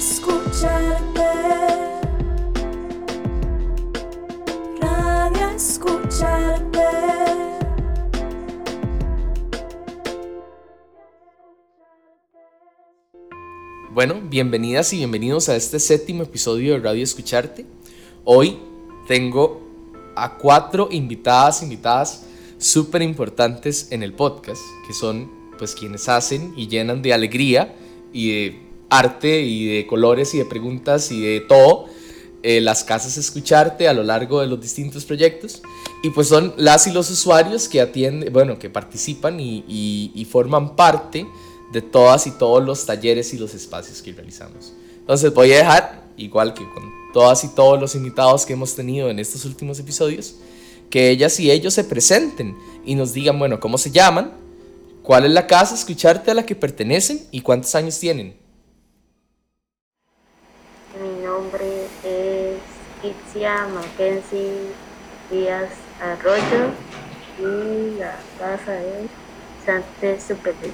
escucharte. Radio escucharte. Bueno, bienvenidas y bienvenidos a este séptimo episodio de Radio Escucharte. Hoy tengo a cuatro invitadas, invitadas súper importantes en el podcast, que son pues quienes hacen y llenan de alegría y de arte y de colores y de preguntas y de todo eh, las casas escucharte a lo largo de los distintos proyectos y pues son las y los usuarios que atienden, bueno, que participan y, y- y forman parte de todas y todos los talleres y los espacios que realizamos. Entonces voy a dejar, igual que con todas y todos los invitados que hemos tenido en estos últimos episodios, que ellas y ellos se presenten y nos digan, bueno, cómo se llaman, cuál es la casa escucharte a la que pertenecen y cuántos años tienen. Mi nombre es Itzia Mackenzie Díaz Arroyo y la casa es Sante Superior.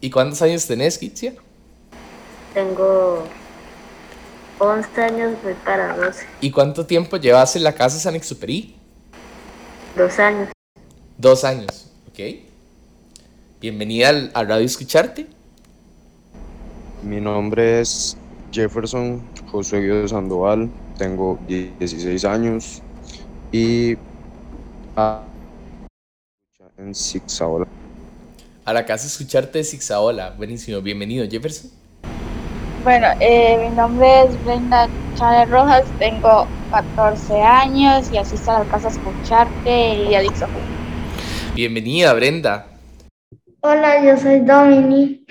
¿Y cuántos años tenés, Kitsia? Tengo 11 años, voy para 12. ¿Y cuánto tiempo llevas en la casa San Exuperi? Dos años. Dos años, ¿ok? Bienvenida al, a Radio Escucharte. Mi nombre es Jefferson Josué Guido Sandoval, tengo 16 años y en Zigzagola. A la casa Escucharte de Zigzaola. Buenísimo, bienvenido, Jefferson. Bueno, eh, mi nombre es Brenda Chávez Rojas, tengo 14 años y asisto a la casa escucharte y a Dixon. Bienvenida, Brenda. Hola, yo soy Domini.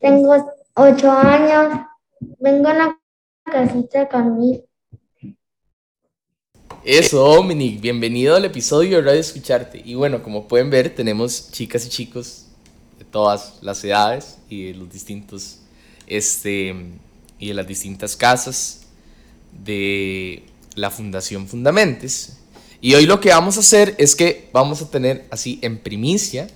Tengo ocho años. Vengo a la casita conmigo. Eso, Dominic, bienvenido al episodio de Radio Escucharte. Y bueno, como pueden ver, tenemos chicas y chicos de todas las edades y de los distintos, este, y de las distintas casas de la Fundación Fundamentes. Y hoy lo que vamos a hacer es que vamos a tener así en primicia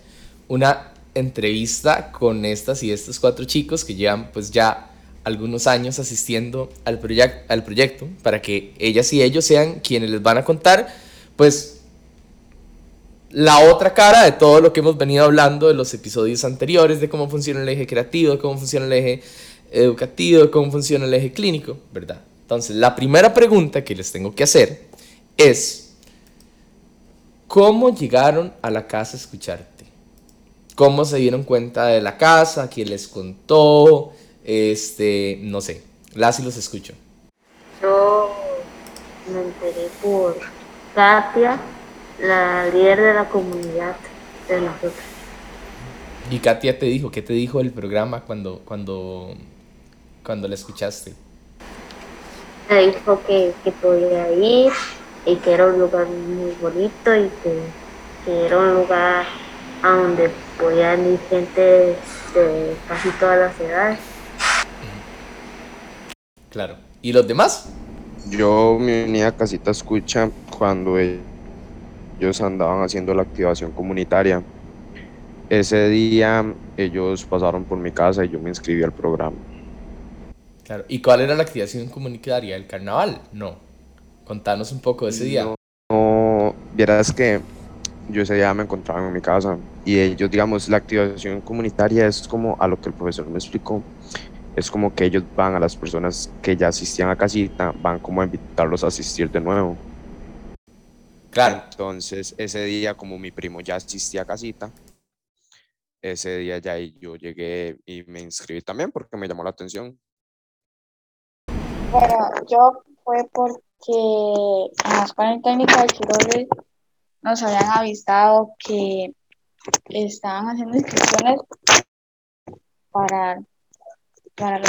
una entrevista con estas y estos cuatro chicos que llevan pues ya algunos años asistiendo al, proyec- al proyecto para que ellas y ellos sean quienes les van a contar pues la otra cara de todo lo que hemos venido hablando de los episodios anteriores, de cómo funciona el eje creativo, de cómo funciona el eje educativo, de cómo funciona el eje clínico, ¿verdad? Entonces, la primera pregunta que les tengo que hacer es, ¿cómo llegaron a la casa a escucharte? ¿Cómo se dieron cuenta de la casa? ¿Quién les contó? Este, no sé, las y los escucho. Yo me enteré por Katia, la líder de la comunidad de nosotros. Y Katia te dijo, ¿qué te dijo el programa cuando, cuando, cuando la escuchaste? Me dijo que, que podía ir y que era un lugar muy bonito y que, que era un lugar a donde podían ir gente de casi todas las edades. Claro. ¿Y los demás? Yo me uní a Casita Escucha cuando ellos andaban haciendo la activación comunitaria. Ese día ellos pasaron por mi casa y yo me inscribí al programa. Claro. ¿Y cuál era la activación comunitaria? ¿El carnaval? No. Contanos un poco de ese día. No, no, vieras que yo ese día me encontraba en mi casa y ellos, digamos, la activación comunitaria es como a lo que el profesor me explicó, es como que ellos van a las personas que ya asistían a casita, van como a invitarlos a asistir de nuevo. Claro. Entonces, ese día, como mi primo ya asistía a casita, ese día ya yo llegué y me inscribí también porque me llamó la atención. Bueno, yo fue porque en la escuela técnica de Chirole nos habían avisado que estaban haciendo inscripciones para, para el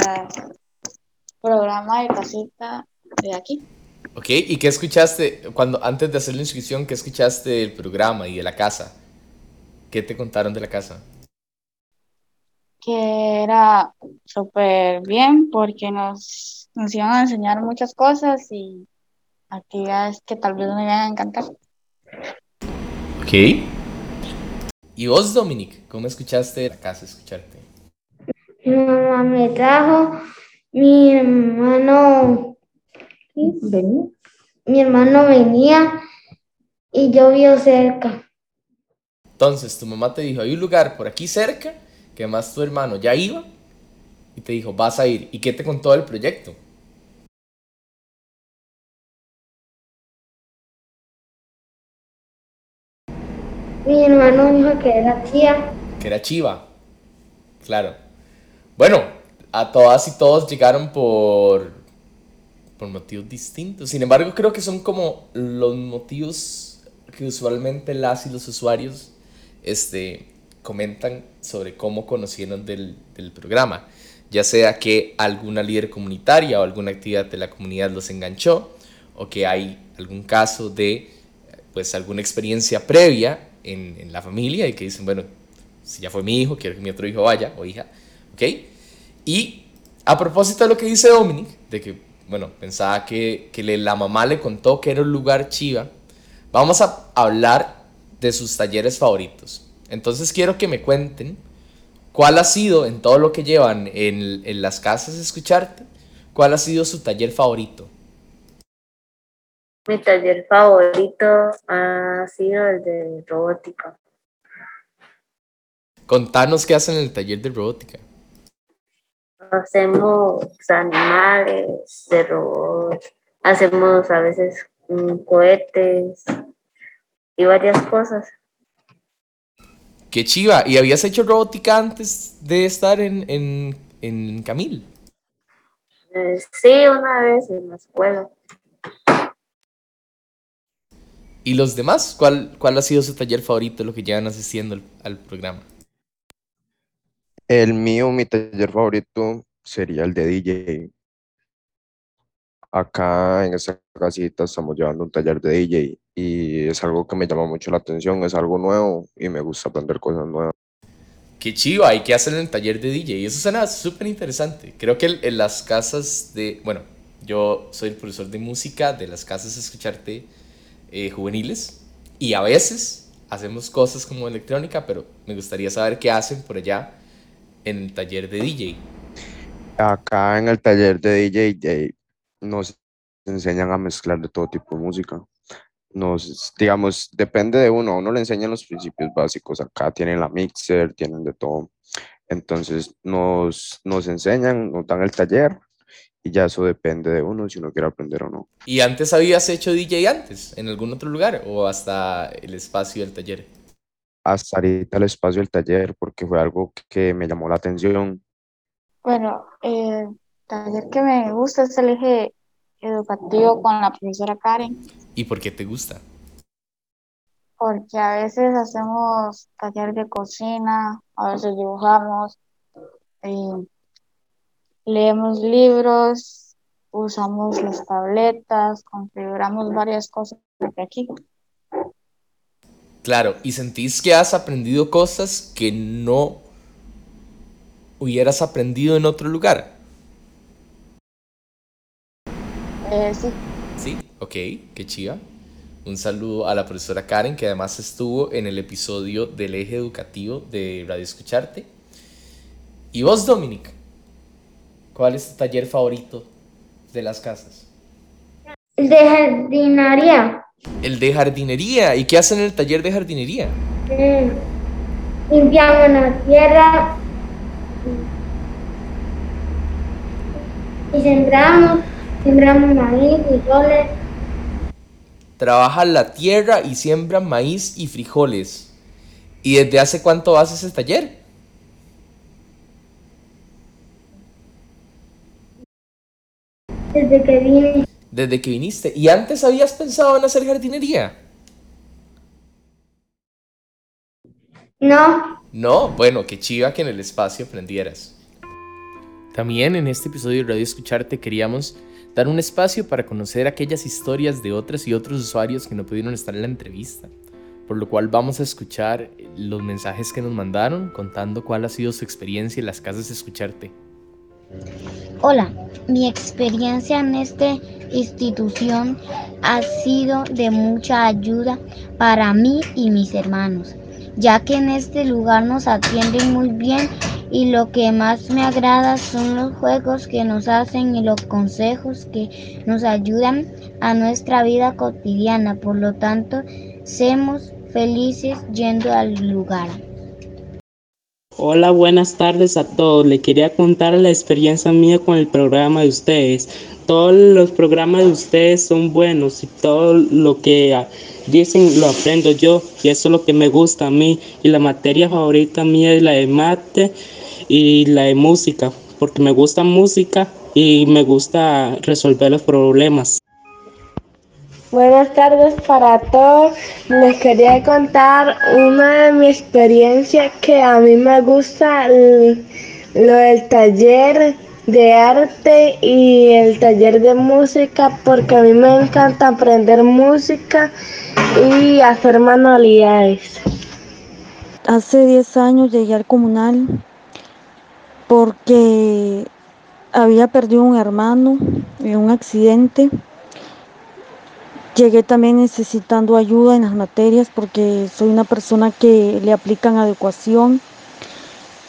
programa de casita de aquí. Ok, ¿y qué escuchaste cuando antes de hacer la inscripción, qué escuchaste del programa y de la casa? ¿Qué te contaron de la casa? que era súper bien porque nos, nos iban a enseñar muchas cosas y actividades que tal vez me iban a encantar. Ok. ¿Y vos, Dominic? ¿Cómo escuchaste la casa escucharte? Mi mamá me trajo Mi hermano, Venía. mi hermano venía y yo vivo cerca. Entonces tu mamá te dijo, hay un lugar por aquí cerca que además tu hermano ya iba y te dijo, vas a ir. ¿Y qué te contó del proyecto? Mi hermano dijo que era tía. Que era chiva. Claro. Bueno, a todas y todos llegaron por, por motivos distintos. Sin embargo, creo que son como los motivos que usualmente las y los usuarios este, comentan sobre cómo conocieron del, del programa. Ya sea que alguna líder comunitaria o alguna actividad de la comunidad los enganchó, o que hay algún caso de pues alguna experiencia previa en, en la familia y que dicen, bueno, si ya fue mi hijo, quiero que mi otro hijo vaya o hija, ¿ok? Y a propósito de lo que dice Dominic, de que, bueno, pensaba que, que le- la mamá le contó que era un lugar chiva, vamos a hablar de sus talleres favoritos. Entonces quiero que me cuenten cuál ha sido, en todo lo que llevan en, en las casas de escucharte, cuál ha sido su taller favorito. Mi taller favorito ha sido el de robótica. Contanos qué hacen en el taller de robótica. Hacemos animales de robots, hacemos a veces cohetes y varias cosas. Qué chiva. ¿Y habías hecho robótica antes de estar en, en, en Camil? Eh, sí, una vez en la escuela. ¿Y los demás? ¿Cuál, cuál ha sido su taller favorito, lo que llevan asistiendo al, al programa? El mío, mi taller favorito sería el de DJ. Acá en esta casita estamos llevando un taller de DJ y es algo que me llama mucho la atención, es algo nuevo y me gusta aprender cosas nuevas. Qué chiva. ¿Y qué hacen en el taller de DJ? Eso suena súper interesante. Creo que en las casas de... Bueno, yo soy el profesor de música de las casas de escucharte eh, juveniles y a veces hacemos cosas como electrónica, pero me gustaría saber qué hacen por allá en el taller de DJ. Acá en el taller de DJ nos enseñan a mezclar de todo tipo de música. Nos, digamos, depende de uno, a uno le enseñan los principios básicos. Acá tienen la mixer, tienen de todo. Entonces nos, nos enseñan, nos dan el taller y ya eso depende de uno si uno quiere aprender o no. ¿Y antes habías hecho DJ antes, en algún otro lugar o hasta el espacio del taller? Hasta ahorita el espacio del taller porque fue algo que me llamó la atención. Bueno, el taller que me gusta es el eje educativo con la profesora Karen, ¿Y por qué te gusta? porque a veces hacemos taller de cocina, a veces dibujamos, y leemos libros, usamos las tabletas, configuramos varias cosas desde aquí. Claro, ¿y sentís que has aprendido cosas que no hubieras aprendido en otro lugar? Eh, sí, Sí, ok, qué chiva. Un saludo a la profesora Karen, que además estuvo en el episodio del eje educativo de Radio Escucharte. ¿Y vos, Dominic? ¿Cuál es tu taller favorito de las casas? El de jardinería. El de jardinería. ¿Y qué hacen en el taller de jardinería? Eh, limpiamos la tierra y, sembramos, sembramos maíz, frijoles. Trabajan la tierra y siembran maíz y frijoles. ¿Y desde hace cuánto haces ese taller? Desde que vine, Desde que viniste. ¿Y antes habías pensado en hacer jardinería? no, No, bueno, qué chiva que en el espacio aprendieras. También en este episodio de Radio Escucharte queríamos dar un espacio para conocer aquellas historias de otras y otros usuarios que no pudieron estar en la entrevista. Por lo cual vamos a escuchar los mensajes que nos mandaron contando cuál ha sido su experiencia en las casas de Escucharte. Hola, mi experiencia en esta institución ha sido de mucha ayuda para mí y mis hermanos, ya que en este lugar nos atienden muy bien y lo que más me agrada son los juegos que nos hacen y los consejos que nos ayudan a nuestra vida cotidiana. Por lo tanto, seamos felices yendo al lugar. Hola, buenas tardes a todos. Le quería contar la experiencia mía con el programa de ustedes. Todos los programas de ustedes son buenos y todo lo que dicen lo aprendo yo y eso es lo que me gusta a mí. Y la materia favorita mía es la de mate y la de música, porque me gusta música y me gusta resolver los problemas. Buenas tardes para todos. Les quería contar una de mis experiencias que a mí me gusta lo del taller de arte y el taller de música porque a mí me encanta aprender música y hacer manualidades. Hace 10 años llegué al comunal porque había perdido un hermano en un accidente Llegué también necesitando ayuda en las materias porque soy una persona que le aplican adecuación.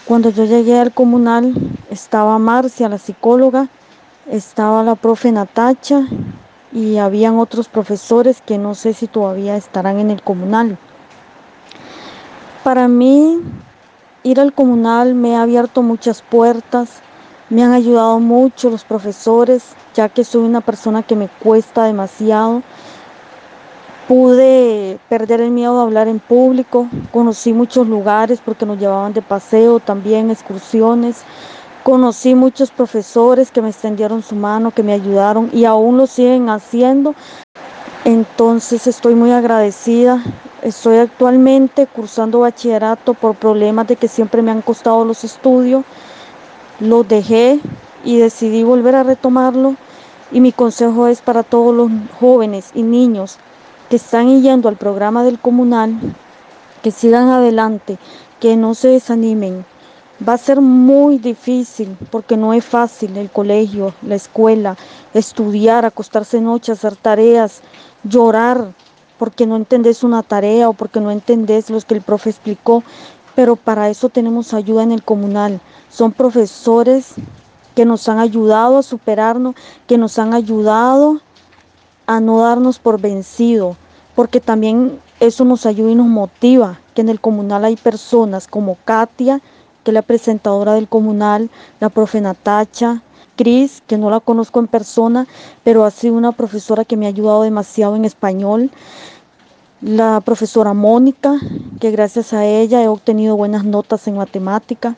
Cuando yo llegué al comunal estaba Marcia, la psicóloga, estaba la profe Natacha y habían otros profesores que no sé si todavía estarán en el comunal. Para mí, ir al comunal me ha abierto muchas puertas, me han ayudado mucho los profesores, ya que soy una persona que me cuesta demasiado Pude perder el miedo a hablar en público, conocí muchos lugares porque nos llevaban de paseo, también excursiones. Conocí muchos profesores que me extendieron su mano, que me ayudaron y aún lo siguen haciendo. Entonces estoy muy agradecida. Estoy actualmente cursando bachillerato por problemas de que siempre me han costado los estudios. Los dejé y decidí volver a retomarlo. Y mi consejo es para todos los jóvenes y niños que están yendo al programa del comunal, que sigan adelante, que no se desanimen. Va a ser muy difícil porque no es fácil el colegio, la escuela, estudiar, acostarse noche, hacer tareas, llorar porque no entendés una tarea o porque no entendés lo que el profe explicó, pero para eso tenemos ayuda en el comunal. Son profesores que nos han ayudado a superarnos, que nos han ayudado a no darnos por vencido, porque también eso nos ayuda y nos motiva, que en el comunal hay personas como Katia, que es la presentadora del comunal, la profe Natacha, Cris, que no la conozco en persona, pero ha sido una profesora que me ha ayudado demasiado en español, la profesora Mónica, que gracias a ella he obtenido buenas notas en matemática,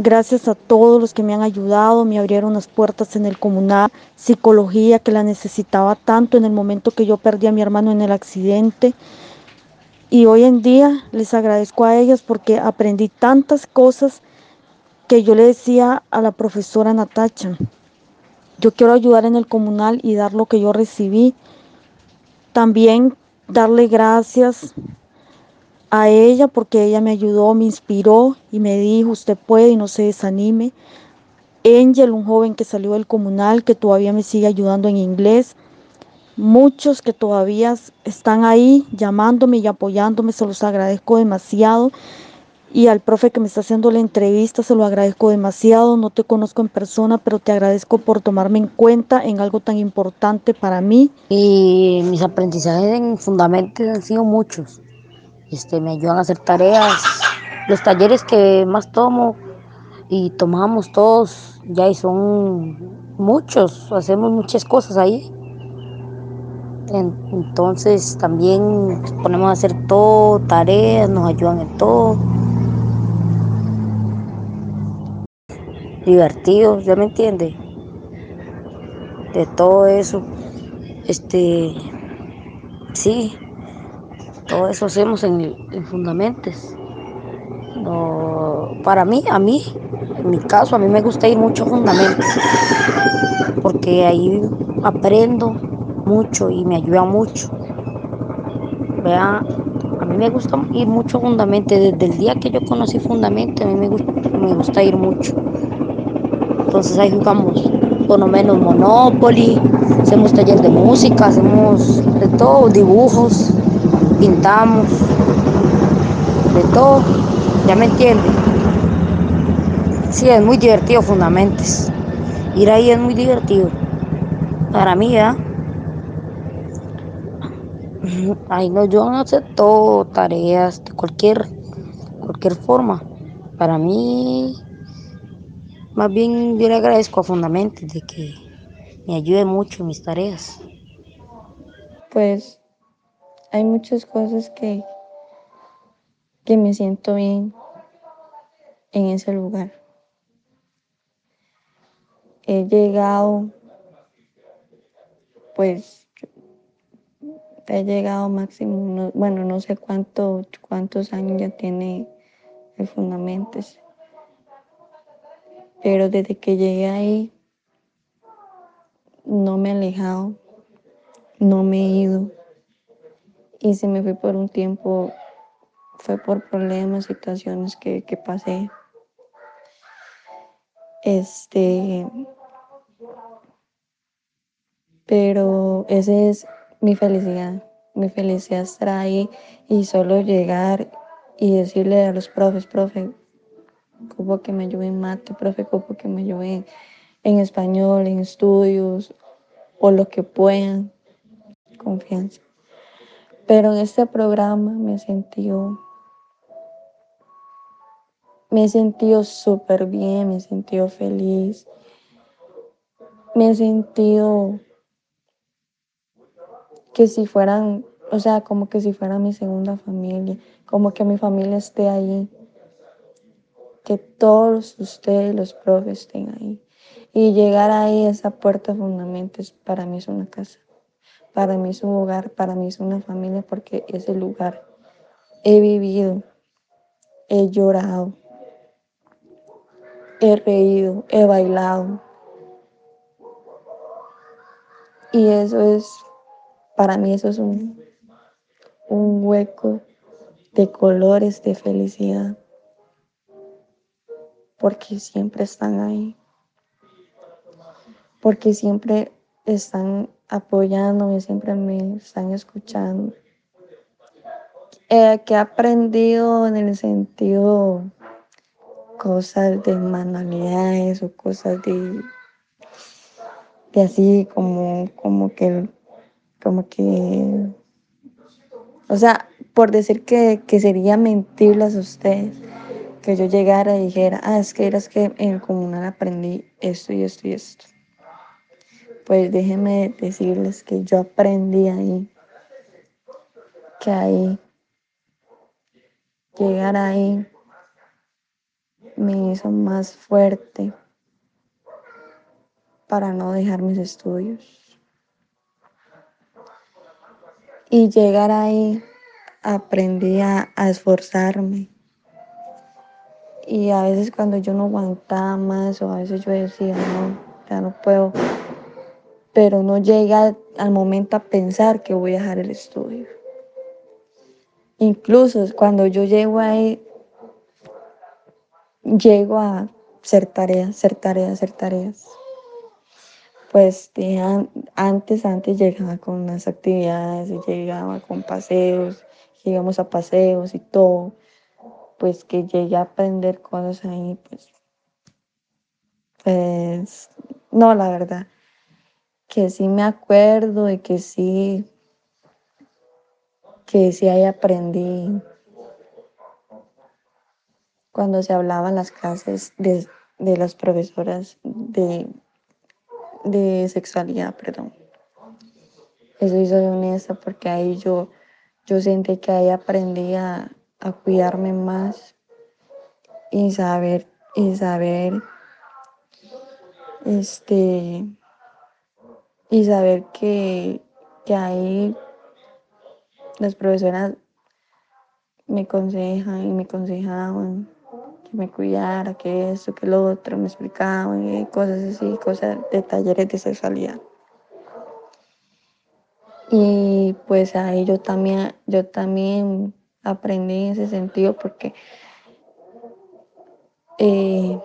Gracias a todos los que me han ayudado, me abrieron las puertas en el comunal, psicología que la necesitaba tanto en el momento que yo perdí a mi hermano en el accidente. Y hoy en día les agradezco a ellas porque aprendí tantas cosas que yo le decía a la profesora Natacha. Yo quiero ayudar en el comunal y dar lo que yo recibí. También darle gracias a ella porque ella me ayudó, me inspiró y me dijo, usted puede y no se desanime. Angel, un joven que salió del comunal, que todavía me sigue ayudando en inglés. Muchos que todavía están ahí llamándome y apoyándome, se los agradezco demasiado. Y al profe que me está haciendo la entrevista, se lo agradezco demasiado. No te conozco en persona, pero te agradezco por tomarme en cuenta en algo tan importante para mí. Y mis aprendizajes en fundamentos han sido muchos este, me ayudan a hacer tareas. Los talleres que más tomo y tomamos todos, ya y son muchos, hacemos muchas cosas ahí. Entonces también ponemos a hacer todo, tareas, nos ayudan en todo. Divertidos, ¿ya me entiende? De todo eso. Este, sí, todo eso hacemos en, Fundamentes. para mí, a mí, en mi caso, a mí me gusta ir mucho a Fundamentes, porque ahí aprendo mucho y me ayuda mucho. Vea, a mí me gusta ir mucho a Fundamentes. Desde el día que yo conocí Fundamentes, a mí me gusta, me gusta ir mucho. Entonces ahí jugamos por lo menos Monopoly, hacemos talleres de música, hacemos de todo, dibujos pintamos, de todo, ya me entiende. Sí, es muy divertido Fundamentes. Ir ahí es muy divertido. Para mí, ¿ya? Ahí no, yo no acepto tareas de cualquier, cualquier forma. Para mí, más bien yo le agradezco a Fundamentes de que me ayude mucho en mis tareas. Pues hay muchas cosas que, que me siento bien en ese lugar. He llegado, pues, he llegado máximo, no- bueno, no sé cuánto, cuántos años ya tiene el Fundamentes, pero desde que llegué ahí no me he alejado, no me he ido. Y si me fui por un tiempo, fue por problemas, situaciones que, que pasé. Este, pero esa es mi felicidad. Mi felicidad estar ahí y solo llegar y decirle a los profes, profe, como que me ayuden en mate, profe, como que me ayuden en español, en estudios o lo que puedan, confianza. Pero en este programa me sentido, me he sentido súper bien, me he feliz, me he sentido que si fueran, o sea, como que si fuera mi segunda familia, como que mi familia esté ahí, que todos ustedes, los profes, estén ahí. Y llegar ahí, esa puerta de fundamentos, para mí es una casa, para mí es un hogar, para mí es una familia, porque ese lugar he vivido, he llorado, he reído, he bailado. Y eso es, para mí eso es un, un hueco de colores, de felicidad, porque siempre están ahí, porque siempre están apoyándome, siempre me están escuchando. Que he aprendido en el sentido cosas de manualidades o cosas de, de así como, como que, como que, o sea, por decir que, que sería mentirles a ustedes, que yo llegara y dijera, ah, es que eras que en el comunal aprendí esto y esto y esto. Pues déjenme decirles que yo aprendí ahí, que ahí, llegar ahí me hizo más fuerte para no dejar mis estudios. Y llegar ahí aprendí a, esforzarme. Y a veces cuando yo no aguantaba más o a veces yo decía, no, ya no puedo, pero no llega al momento a pensar que voy a dejar el estudio. Incluso cuando yo llego ahí, llego a hacer tareas, hacer tareas, hacer tareas. Pues antes, antes llegaba con unas actividades, llegaba con paseos, llegamos a paseos y todo. Pues que llegué a aprender cosas ahí, pues, pues, no, la verdad, que sí me acuerdo de que sí, que sí ahí aprendí cuando se hablaban las clases de, de las profesoras de, de sexualidad, perdón. Eso soy honesta porque ahí yo, yo sentí que ahí aprendí a, a cuidarme más y saber, y saber, este, y saber que, que ahí las profesoras me aconsejan y me aconsejaban que me cuidara, que esto, que lo otro, me explicaban cosas así, cosas de talleres de sexualidad. Y pues ahí yo también, yo también aprendí en ese sentido porque eh,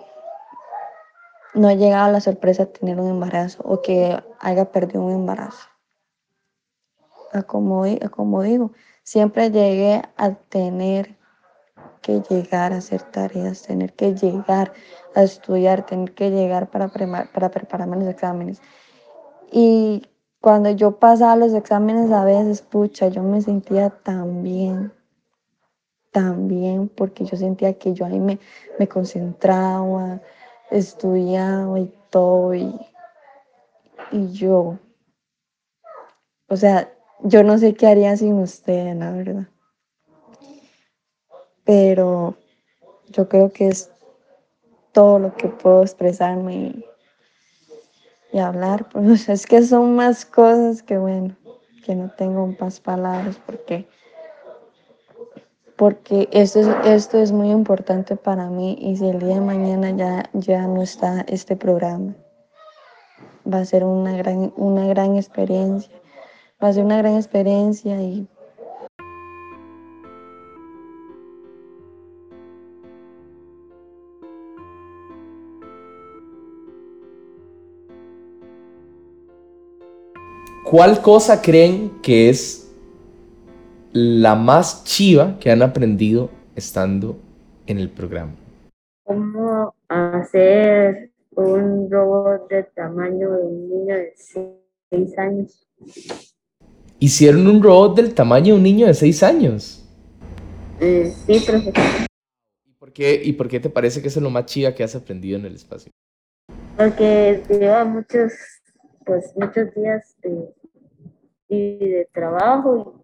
no he llegado a la sorpresa de tener un embarazo o que haya perdido un embarazo. A como, di- a como digo, siempre llegué a tener que llegar a hacer tareas, tener que llegar a estudiar, tener que llegar para, para prepararme los exámenes. Y cuando yo pasaba los exámenes a veces, pucha, yo me sentía tan bien, tan bien, porque yo sentía que yo ahí me, me concentraba, estudiaba y todo, y, y yo, o sea, yo no sé qué haría sin usted, la verdad. Pero yo creo que es todo lo que puedo expresarme y, y hablar. Pues es que son más cosas que, bueno, que no tengo más palabras porque, porque esto, es, esto es muy importante para mí y si el día de mañana ya, ya no está este programa, va a ser una gran, una gran experiencia va a ser una gran experiencia y ¿Cuál cosa creen que es la más chiva que han aprendido estando en el programa? ¿Cómo hacer un robot de tamaño de un niño de 6 años? Hicieron un robot del tamaño de un niño de 6 años. Eh, sí, profesor. ¿Y por, qué, ¿Y por qué te parece que es lo más chiva que has aprendido en el espacio? Porque lleva muchos, pues, muchos días de, y de trabajo y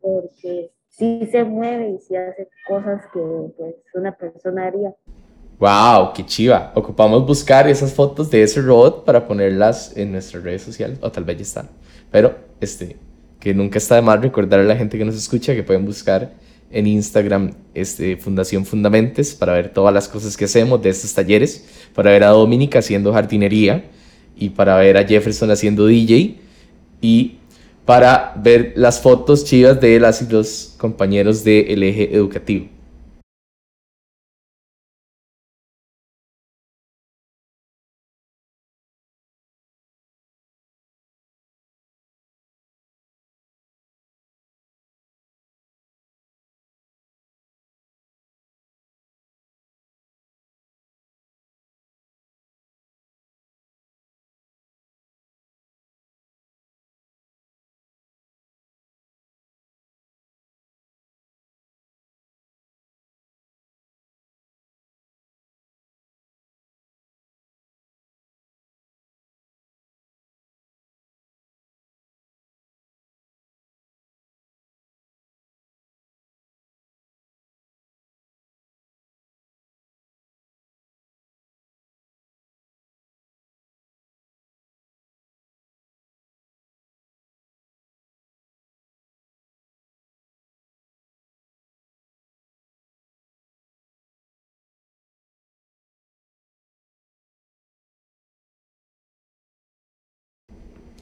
porque sí se mueve y sí hace cosas que pues, una persona haría. ¡Wow! ¡Qué chiva! Ocupamos buscar esas fotos de ese robot para ponerlas en nuestras redes sociales, o tal vez ya están. Pero, este, que nunca está de más recordar a la gente que nos escucha que pueden buscar en Instagram este, Fundación Fundamentes para ver todas las cosas que hacemos de estos talleres, para ver a Dominica haciendo jardinería y para ver a Jefferson haciendo DJ y para ver las fotos chivas de las y los compañeros del eje educativo.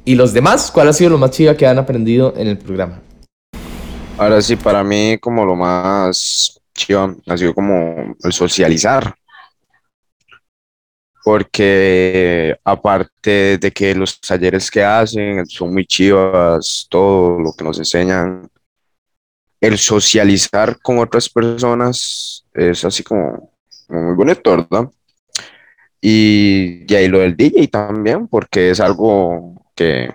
¿Y los demás? ¿Cuál ha sido lo más chido que han aprendido en el programa? Ahora sí, para mí como lo más chido ha sido como el socializar. Porque aparte de que los talleres que hacen son muy chivas, todo lo que nos enseñan, el socializar con otras personas es así como, muy bonito, ¿verdad? Y, y ahí lo del DJ también, porque es algo que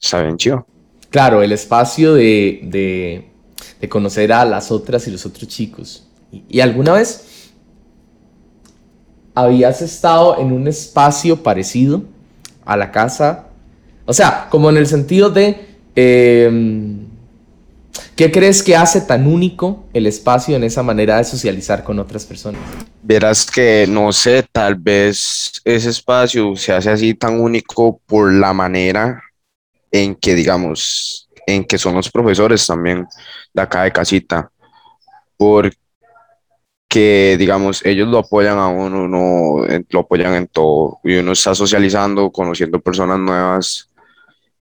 saben chido. Claro, el espacio de, de, conocer a las otras y los otros chicos. ¿Y, alguna vez habías estado en un espacio parecido a la casa? O sea, como en el sentido de... Em, ¿Qué crees que hace tan único el espacio en esa manera de socializar con otras personas? Verás que, no sé, tal vez ese espacio se hace así tan único por la manera en que, digamos, en que son los profesores también de acá de casita. Porque, digamos, ellos lo apoyan a uno, uno lo apoyan en todo. Y uno está socializando, conociendo personas nuevas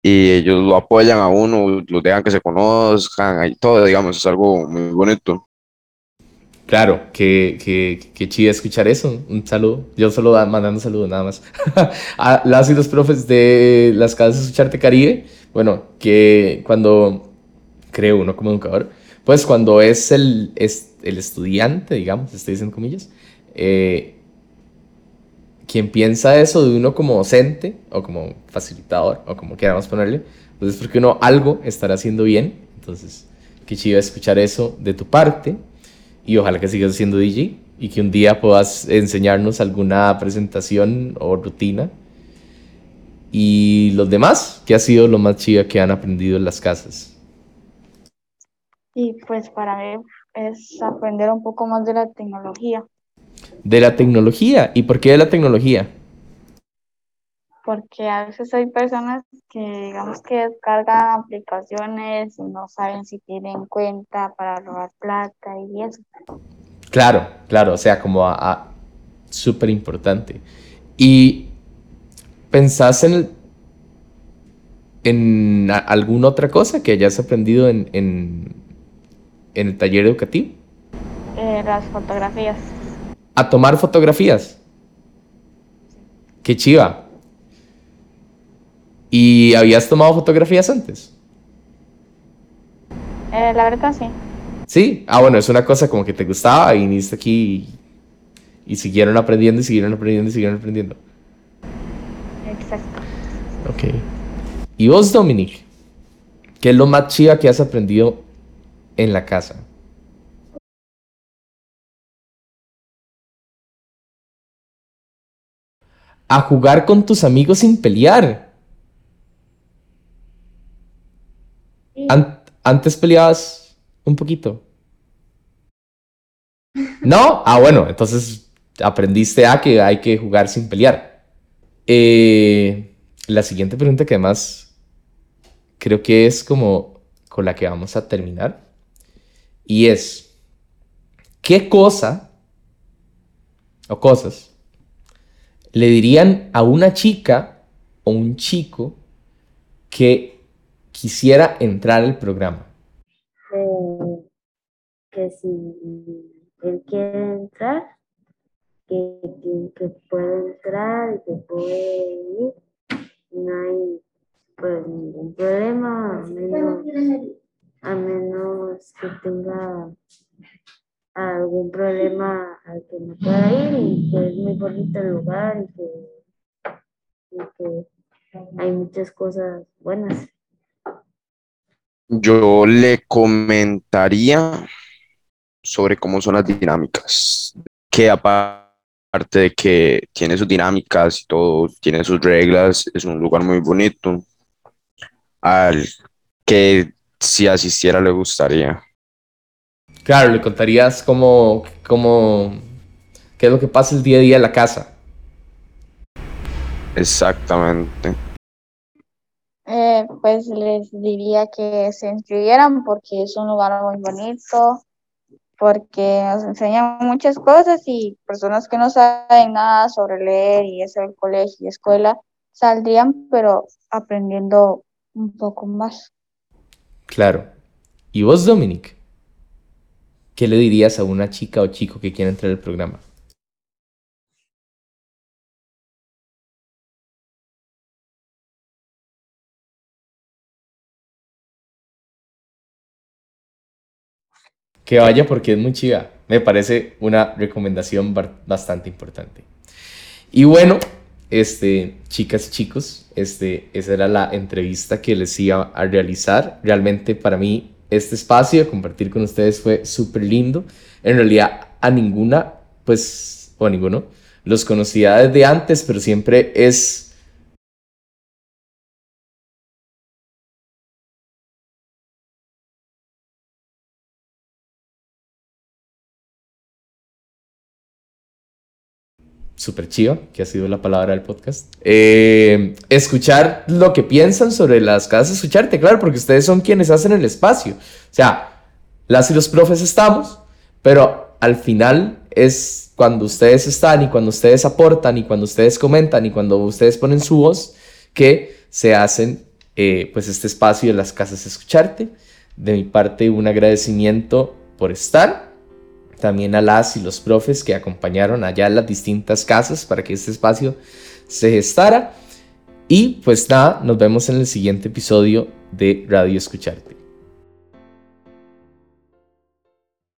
y ellos lo apoyan a uno, los dejan que se conozcan y todo, digamos, es algo muy bonito. Claro, qué, qué, qué chido escuchar eso. Un saludo. Yo solo mandando un saludo nada más. a las y los profes de las casas de Escucharte Caribe, bueno, que cuando creo uno como educador, pues cuando es el, es el estudiante, digamos, estoy diciendo comillas, eh, quien piensa eso de uno como docente o como facilitador o como queramos ponerle, pues es porque uno algo estará haciendo bien. Entonces, qué chido escuchar eso de tu parte y ojalá que sigas siendo DJ y que un día puedas enseñarnos alguna presentación o rutina. Y los demás, ¿qué ha sido lo más chido que han aprendido en las casas? Y pues para mí es aprender un poco más de la tecnología. De la tecnología. ¿Y por qué de la tecnología? Porque a veces hay personas que digamos que descargan aplicaciones y no saben si tienen cuenta para robar plata y eso. Claro, claro, o sea, como a, súper importante. ¿Y pensás en, en alguna otra cosa que hayas aprendido en, en, en el taller educativo? Eh, las fotografías. ¿A tomar fotografías? Qué chiva. ¿Y habías tomado fotografías antes? Eh, la verdad sí. Sí, ah bueno, es una cosa como que te gustaba y viniste aquí y, y siguieron aprendiendo y siguieron aprendiendo y siguieron aprendiendo. Exacto. Ok. ¿Y vos, Dominic? ¿Qué es lo más chiva que has aprendido en la casa? A jugar con tus amigos sin pelear. An- antes peleabas un poquito. ¿No? Ah, bueno, entonces aprendiste a que hay que jugar sin pelear. Eh, la siguiente pregunta que además creo que es como con la que vamos a terminar. Y es, ¿qué cosa o cosas le dirían a una chica o un chico que quisiera entrar al programa? Que si él quiere entrar, que, que, puede entrar, que puede ir, no hay pues ningún problema, a menos que tenga algún problema al que no pueda ir y que es muy bonito el lugar y que, y que hay muchas cosas buenas. Yo le comentaría sobre cómo son las dinámicas, que aparte de que tiene sus dinámicas y todo, tiene sus reglas, es un lugar muy bonito, al que si asistiera le gustaría. Claro, le contarías cómo, cómo, qué es lo que pasa el día a día en la casa. Exactamente. Eh, pues les diría que se inscribieran porque es un lugar muy bonito, porque nos enseñan muchas cosas y personas que no saben nada sobre leer y eso del colegio y escuela saldrían, pero aprendiendo un poco más. Claro. ¿Y vos, Dominic? ¿Qué le dirías a una chica o chico que quiera entrar al programa? Que vaya porque es muy chiva. Me parece una recomendación bastante importante. Y bueno, este, chicas y chicos, este, esa era la entrevista que les iba a realizar. Realmente para mí este espacio compartir con ustedes fue súper lindo. En realidad a ninguna, pues, o a ninguno, los conocía desde antes, pero siempre es súper chiva, que ha sido la palabra del podcast. Eh, escuchar lo que piensan sobre las casas, escucharte, claro, porque ustedes son quienes hacen el espacio. O sea, las y los profes estamos, pero al final es cuando ustedes están y cuando ustedes aportan y cuando ustedes comentan y cuando ustedes ponen su voz que se hacen eh, pues este espacio de las casas escucharte. De mi parte, un agradecimiento por estar también a las y los profes que acompañaron allá en las distintas casas para que este espacio se gestara. Y pues nada, nos vemos en el siguiente episodio de Radio Escucharte.